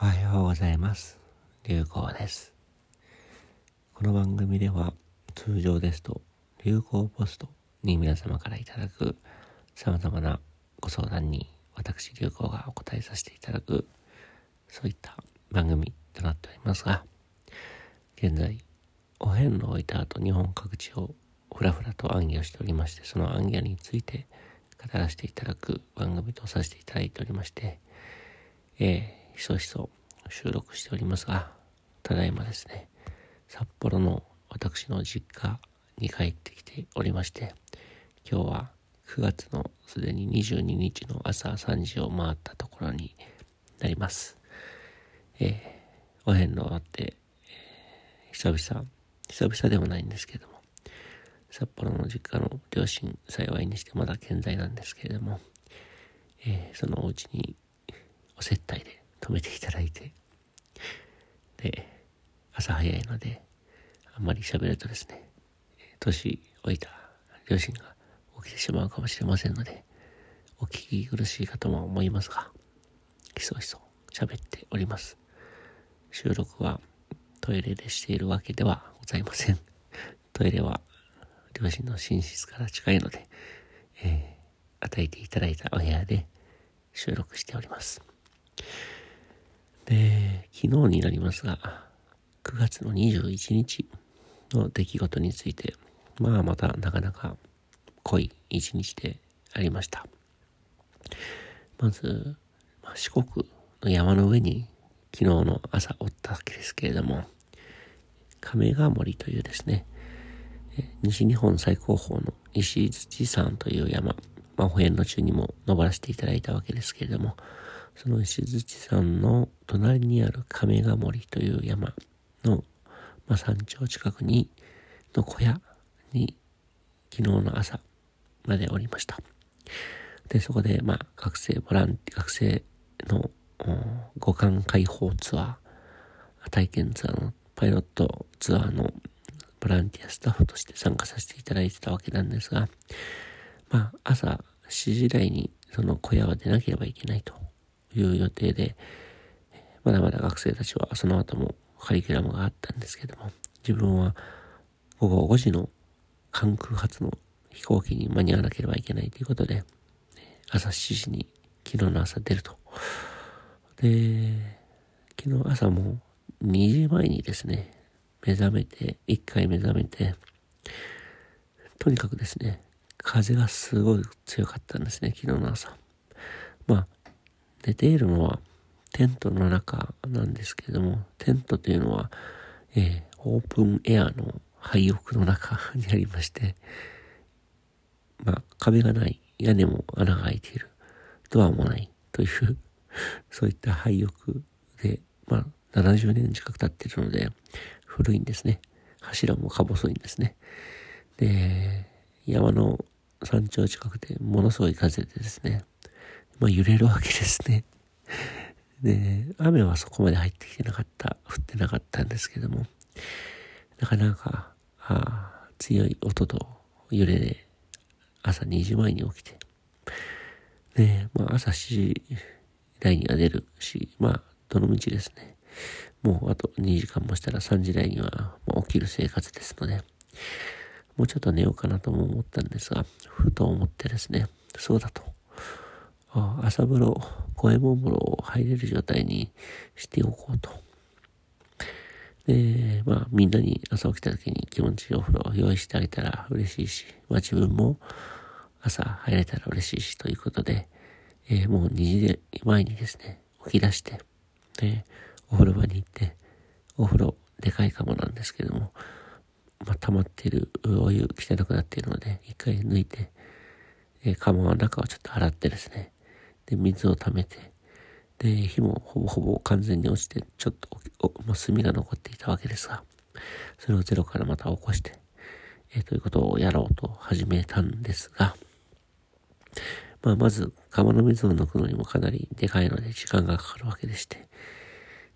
おはようございます。流行です。この番組では通常ですと流行ポストに皆様からいただく様々なご相談に私流行がお答えさせていただくそういった番組となっておりますが現在お遍路を置いた後日本各地をふらふらと暗記をしておりましてその暗記について語らせていただく番組とさせていただいておりましてえー、ひそひそ収録しておりますが、ただいまですね、札幌の私の実家に帰ってきておりまして、今日は9月のすでに22日の朝3時を回ったところになります。えー、お遍路終わって、えー久々、久々でもないんですけども、札幌の実家の両親幸いにしてまだ健在なんですけれども、えーそのお家にお接待で泊めていただいて、で、朝早いので、あんまり喋るとですね、年老いた両親が起きてしまうかもしれませんので、お聞き苦しいかとも思いますが、ひそひそ喋っております。収録はトイレでしているわけではございません。トイレは両親の寝室から近いので、えー与えていただいたお部屋で収録しております。で、昨日になりますが、9月の21日の出来事について、まあまたなかなか濃い一日でありました。まず、まあ四国の山の上に昨日の朝おったわけですけれども、亀ヶ森というですね、西日本最高峰の石槌山という山、まあ、保園の中にも登らせていただいたわけですけれども、その石槌山の隣にある亀ヶ森という山の、まあ、山頂近くに、の小屋に昨日の朝までおりました。で、そこで、まあ、学生、ボランティ、学生の五感開放ツアー、体験ツアーのパイロットツアーのボランティアスタッフとして参加させていただいてたわけなんですが、まあ、朝7時台にその小屋は出なければいけないという予定で、まだまだ学生たちはその後もカリキュラムがあったんですけども、自分は午後5時の関空発の飛行機に間に合わなければいけないということで、朝7時に昨日の朝出ると。で、昨日朝も2時前にですね、目覚めて、1回目覚めて、とにかくですね、風がすごい強かったんですね、昨日の朝。まあ、寝ているのはテントの中なんですけれども、テントというのは、えーオープンエアの廃屋の中にありまして、まあ、壁がない、屋根も穴が開いている、ドアもないという、そういった廃屋で、まあ、70年近く経っているので、古いんですね。柱もか細いんですね。で、山の山頂近くでものすごい風でですね、まあ揺れるわけですね。で、雨はそこまで入ってきてなかった、降ってなかったんですけども、なかなか、あ強い音と揺れで朝2時前に起きて、で、まあ朝7時台には出るし、まあどの道ですね、もうあと2時間もしたら3時台には起きる生活ですので、もうちょっと寝ようかなとも思ったんですが、ふと思ってですね、そうだと。朝風呂、五右衛門風呂を入れる状態にしておこうと。で、まあみんなに朝起きた時に気持ちいいお風呂を用意してあげたら嬉しいし、まあ自分も朝入れたら嬉しいしということで、えーもう2時前にですね、起き出して、で、お風呂場に行って、お風呂でかいかもなんですけども、まあ、溜まってるお湯汚くなっているので、一回抜いて、えー、釜の中をちょっと洗ってですね、で、水を溜めて、で、火もほぼほぼ完全に落ちて、ちょっとお、おまあ、炭が残っていたわけですが、それをゼロからまた起こして、えーということをやろうと始めたんですが、まあ、まず、釜の水を抜くのにもかなりでかいので時間がかかるわけでして、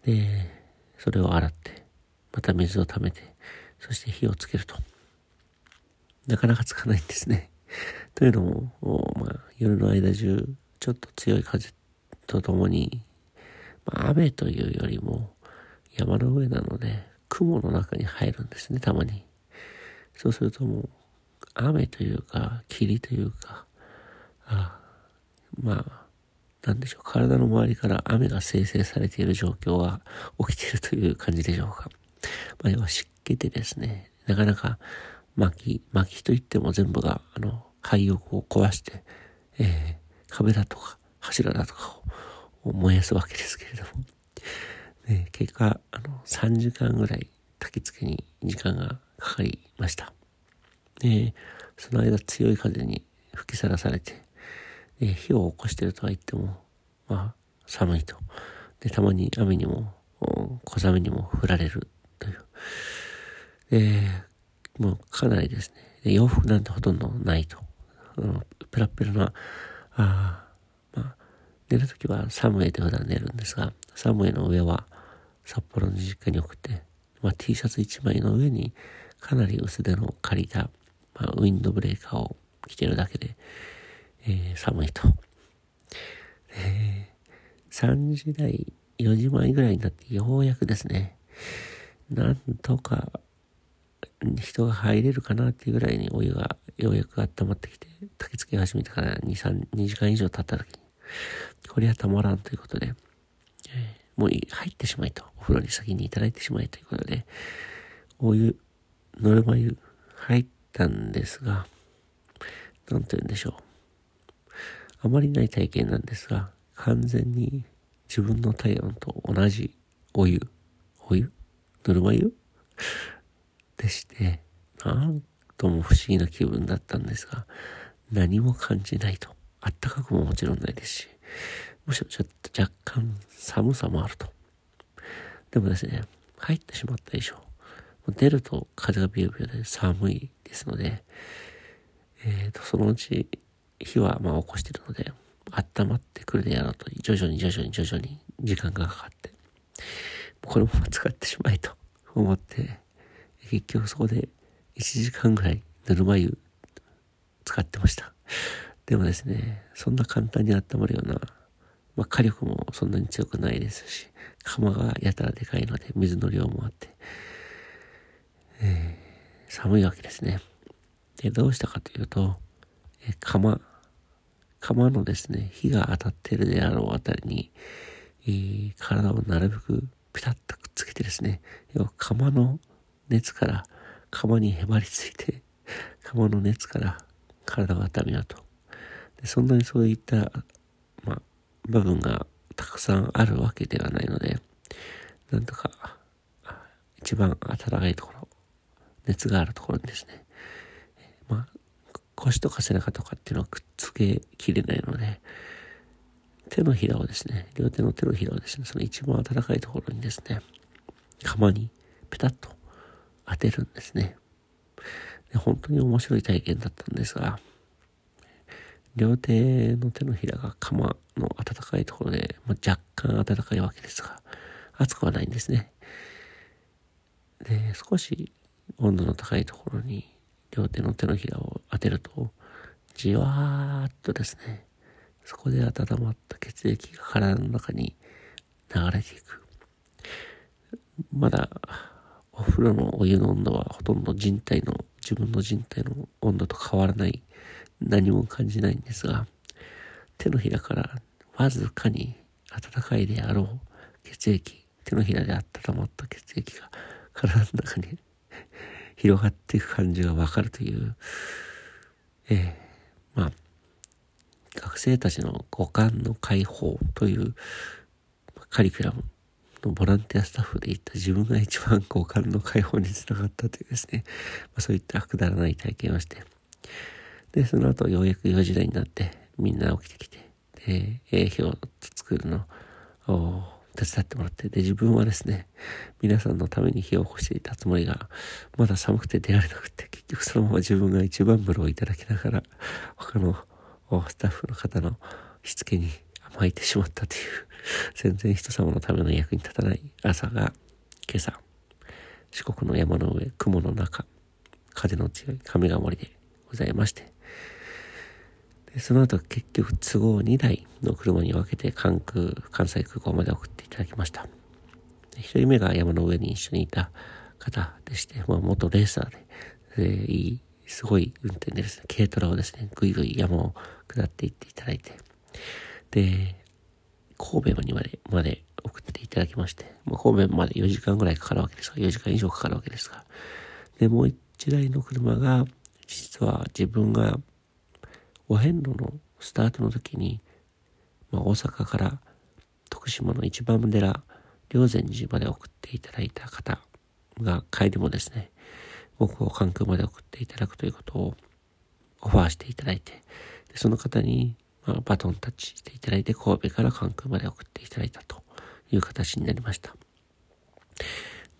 で、それを洗って、また水を溜めて、そして火をつけると。なかなかつかないんですね。というのも、まあ、夜の間中、ちょっと強い風とともに、まあ、雨というよりも山の上なので雲の中に入るんですね、たまに。そうするともう雨というか霧というか、あまあ、なんでしょう、体の周りから雨が生成されている状況が起きているという感じでしょうか。まあ、要は湿気でですね、なかなか薪、薪といっても全部が、あの、灰をこう壊して、え、壁だとか柱だとかを燃やすわけですけれども、ね、結果、あの、3時間ぐらい焚き付けに時間がかかりました。で、その間強い風に吹きさらされて、で火を起こしてるとは言っても、まあ、寒いと。で、たまに雨にも、小雨にも降られるという。で、もうかなりですね、で洋服なんてほとんどないと。あのペラペラな、あまあ、寝るときはサムエで普段寝るんですが、サムエの上は札幌の実家に送って、まあ、T シャツ1枚の上にかなり薄手の借りた、まあ、ウィンドブレーカーを着てるだけで、えー、寒いと。えー、3時台、4時前ぐらいになってようやくですね、なんとか人が入れるかなっていうぐらいにお湯がようやく温まってきて、焚き付け始めてから2、3、2時間以上経った時に、これはたまらんということで、えー、もう入ってしまいと、お風呂に先にいただいてしまいということで、お湯、ぬるま湯入ったんですが、なんと言うんでしょう。あまりない体験なんですが、完全に自分の体温と同じお湯、お湯ぬるま湯でして、なんとも不思議な気分だったんですが、何も感じないと。あったかくももちろんないですし、むしろちょっと若干寒さもあると。でもですね、入ってしまった以上、出ると風がビュービューで寒いですので、えっ、ー、と、そのうち火はまあ起こしてるので、温まってくるであろうと、徐々に徐々に徐々に時間がかかって、このまま使ってしまえと思って、結局そこで1時間ぐらいぬるま湯使ってました。でもですね、そんな簡単に温まるような、まあ、火力もそんなに強くないですし、釜がやたらでかいので水の量もあって、えー、寒いわけですね。で、どうしたかというと、え釜、釜のですね、火が当たってるであろうあたりに、えー、体をなるべくピタッとくっつけてですね、要は釜の熱から釜にへばりついて、釜の熱から体を温めようと。でそんなにそういった、まあ、部分がたくさんあるわけではないので、なんとか、一番暖かいところ、熱があるところにですね、まあ、腰とか背中とかっていうのはくっつけきれないので、手のひらをですね、両手の手のひらをですね、その一番暖かいところにですね、釜にペタッと当てるんですね。で本当に面白い体験だったんですが、両手の手のひらが釜の暖かいところで、まあ、若干暖かいわけですが、熱くはないんですね。で、少し温度の高いところに両手の手のひらを当てると、じわーっとですね、そこで温まった血液が体の中に流れていく。まだお風呂のお湯の温度はほとんど人体の、自分の人体の温度と変わらない、何も感じないんですが、手のひらからわずかに温かいであろう血液、手のひらで温まった血液が体の中に 広がっていく感じがわかるという、ええ。ー、まあ、学生たちの五感の解放というカリキュラムのボランティアスタッフで行った自分が一番五感の解放につながったというですね、まあ、そういったくだらない体験をして、で、その後ようやく4時台になってみんな起きてきて、で、営業を作るのを手伝ってもらって、で、自分はですね、皆さんのために火を起こしていたつもりが、まだ寒くて出られなくて、結局そのまま自分が一番風呂をいただきながら、他のスタッフの方のしつけに甘えてしまったという。全然人様のための役に立たない朝が今朝、四国の山の上、雲の中、風の強い亀ヶ森でございまして、で、その後結局都合2台の車に分けて関空、関西空港まで送っていただきました。一人目が山の上に一緒にいた方でして、まあ、元レーサーで、えー、いい、すごい運転でですね、軽トラをですね、ぐいぐい山を下っていっていただいて、で、神戸にまで、まで送っていただきまして、まあ、神戸まで4時間ぐらいかかるわけですが、4時間以上かかるわけですが、で、もう一台の車が、実は自分がお遍路のスタートの時に、まあ、大阪から徳島の一番寺、霊山寺まで送っていただいた方が帰りもですね、僕を関空まで送っていただくということをオファーしていただいて、でその方に、まあ、バトンタッチしていただいて神戸から関空まで送っていただいたという形になりました。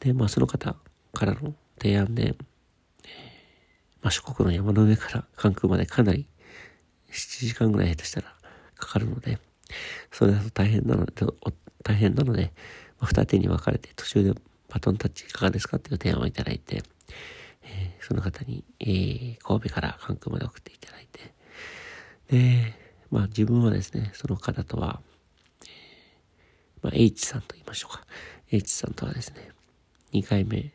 で、まあその方からの提案で、まあ四国の山の上から関空までかなり7時間ぐらい下手したらかかるので、それだと大変なので、大変なので、まあ、二手に分かれて途中でバトンタッチいかがですかっていう提案をいただいて、えー、その方に、えー、神戸から関空まで送っていただいて、で、まあ自分はですね、その方とは、まあ H さんと言いましょうか。H さんとはですね、2回目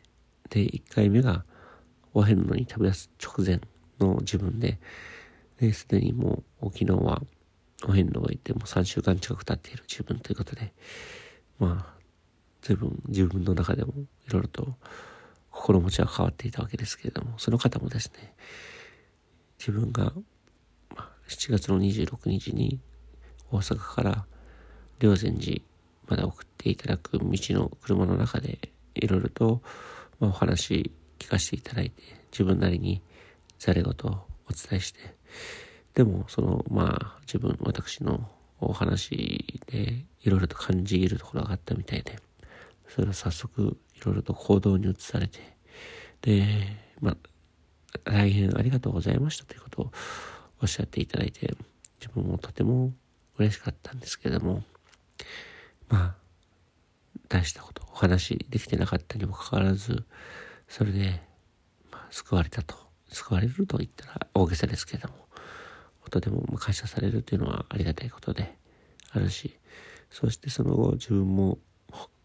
で1回目がお遍路に旅立つ直前の自分で、で、すでにもう沖縄はお遍路を行っても3週間近く経っている自分ということで、まあ、随分自分の中でもいろいろと心持ちは変わっていたわけですけれども、その方もですね、自分が、7月の26日に大阪から霊山寺まで送っていただく道の車の中でいろいろと、お話聞かせていただいて、自分なりにざれ言をお伝えして、でも、その、まあ、自分、私のお話でいろいろと感じるところがあったみたいで、それを早速いろいろと行動に移されて、で、まあ、大変ありがとうございましたということをおっしゃっていただいて、自分もとても嬉しかったんですけれども、まあ、大したこと、お話できてなかったにもかかわらず、それで、まあ、救われたと救われると言ったら大げさですけれども、とても感謝されるというのはありがたいことであるし、そしてその後自分も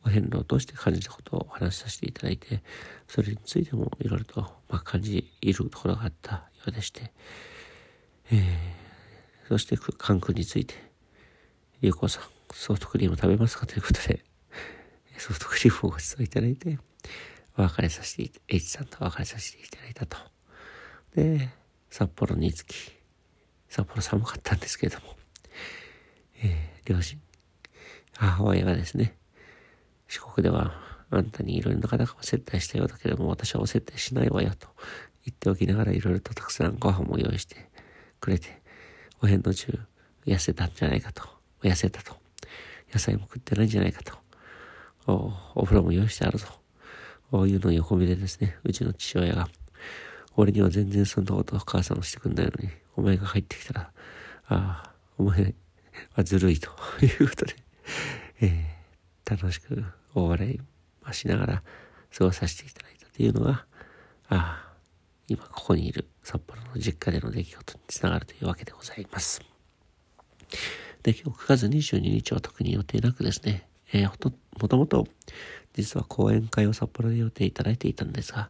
お遍路を通して感じたことをお話しさせていただいて、それについてもいろいろとま感じいるところがあったようでして、えー、そして関空について、ゆうこさん、ソフトクリーム食べますか？ということで、ソフトクリームをご馳走いただいて、お別れさせて、H さんとお別れさせていただいたと。で、札幌に着き、札幌寒かったんですけれども、えー、両親、母親がですね、四国ではあんたにいろいろな方が接待したようだけども、私はお接待しないわよと言っておきながらいろいろとたくさんご飯も用意してくれて、お遍路中痩せたんじゃないかと、痩せたと、野菜も食ってないんじゃないかと、おお風呂も用意してあると、こういうのを横目でですね、うちの父親が、俺には全然そんなこと母さんをしてくんないのに、お前が入ってきたら、ああ、お前はずるいと。いうことで、えー、楽しくお笑いしながら過ごさせていただいたというのが、ああ、今ここにいる札幌の実家での出来事につながるというわけでございます。で、今日9月22日は特に予定なくですね、えー、ほと、もともと実は講演会を札幌で予定いただいていたんですが、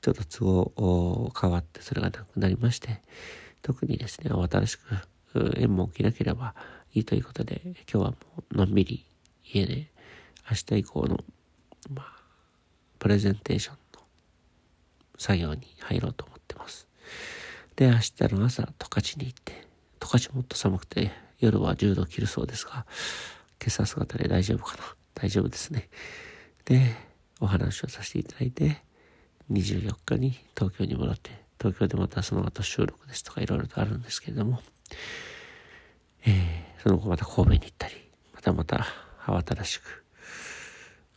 ちょっと都合変わってそれがなくなりまして、特にですね、新しく縁も起きなければいいということで、今日はもうのんびり家で明日以降の、まあ、プレゼンテーション作業に入ろうと思ってます。で、明日の朝、十勝に行って、十勝もっと寒くて夜は10度切るそうですが、今朝姿で大丈夫かな？大丈夫ですね。で、お話をさせていただいて、24日に東京に戻って、東京でまたその後収録ですとかいろいろとあるんですけれども、えー、その後また神戸に行ったり、またまた慌ただしく、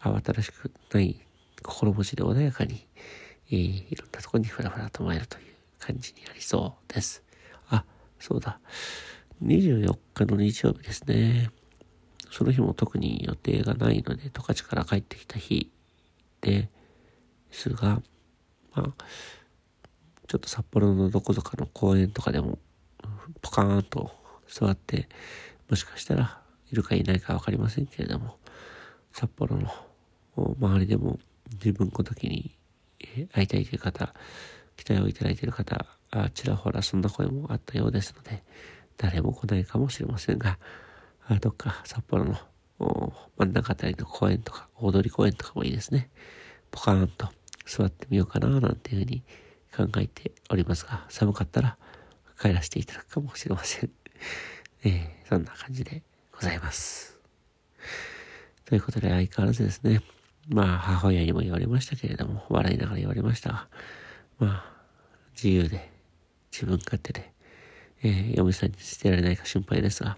慌ただしくない心持ちで穏やかに、えー、いろんなところにふらふらと参るという感じになりそうです。あ、そうだ。24日の日曜日ですね。その日も特に予定がないので、十勝から帰ってきた日ですが、まあ、ちょっと札幌のどこぞかの公園とかでも、ポカーンと座って、もしかしたらいるかいないかわかりませんけれども、札幌の周りでも自分ごときに会いたいという方、期待をいただいている方、あちらほらそんな声もあったようですので、誰も来ないかもしれませんが、あどっか札幌の真ん中あたりの公園とか、大通公園とかもいいですね。ポカーンと座ってみようかななんていうふうに考えておりますが、寒かったら帰らせていただくかもしれません。えー、そんな感じでございます。ということで相変わらずですね、まあ母親にも言われましたけれども、笑いながら言われましたが、まあ自由で自分勝手で、えー、嫁さんに捨てられないか心配ですが、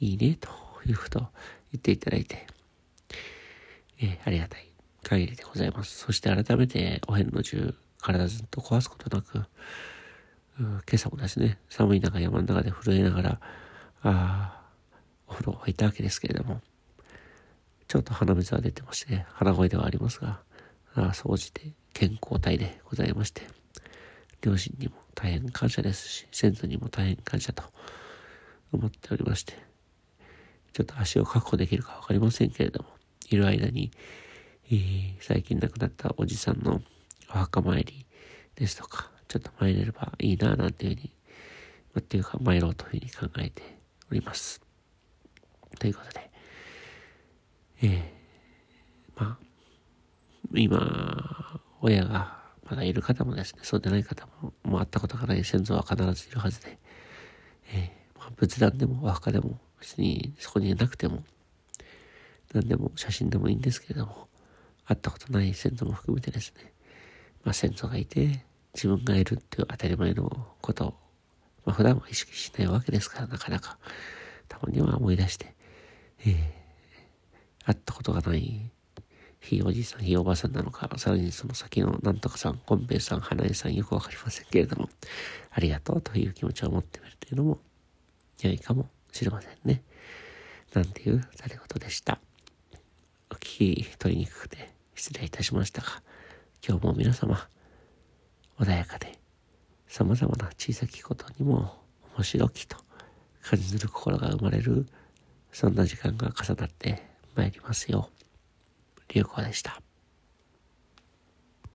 いいね、ということを言っていただいて、えー、ありがたい限りでございます。そして改めてお遍路中、体ずっと壊すことなく、今朝もですね、寒い中山の中で震えながら、ああお風呂を入ったわけですけれども、ちょっと鼻水は出てまして、ね、鼻声ではありますが、あ総じて健康体でございまして、両親にも大変感謝ですし、先祖にも大変感謝と思っておりまして、ちょっと足を確保できるかわかりませんけれども、いる間に、えー、最近亡くなったおじさんのお墓参りですとか、ちょっと参れればいいな、なんていうふうに、っていうか参ろうというふうに考えております。ということで、えー、まあ、今、親がまだいる方もですね、そうでない方も、もう会ったことがない先祖は必ずいるはずで、えー、まあ、仏壇でもお墓でも別にそこにいなくても、何でも写真でもいいんですけれども、会ったことない先祖も含めてですね、まあ先祖がいて、自分がいるっていう当たり前のことを、まあ普段は意識しないわけですから、なかなか、たまには思い出して、えー、会ったことがないひいおじいさん、ひいおばあさんなのか、さらにその先のなんとかさん、こんぺいさん、花江さん、よくわかりませんけれども、ありがとうという気持ちを持ってみるというのも良いかもしれませんね。なんていうされ事でした。お聞き取りにくくて失礼いたしましたが、今日も皆様、穏やかで、様々な小さきことにも面白きと感じる心が生まれる、そんな時間が重なってまいりますよう。流行でした。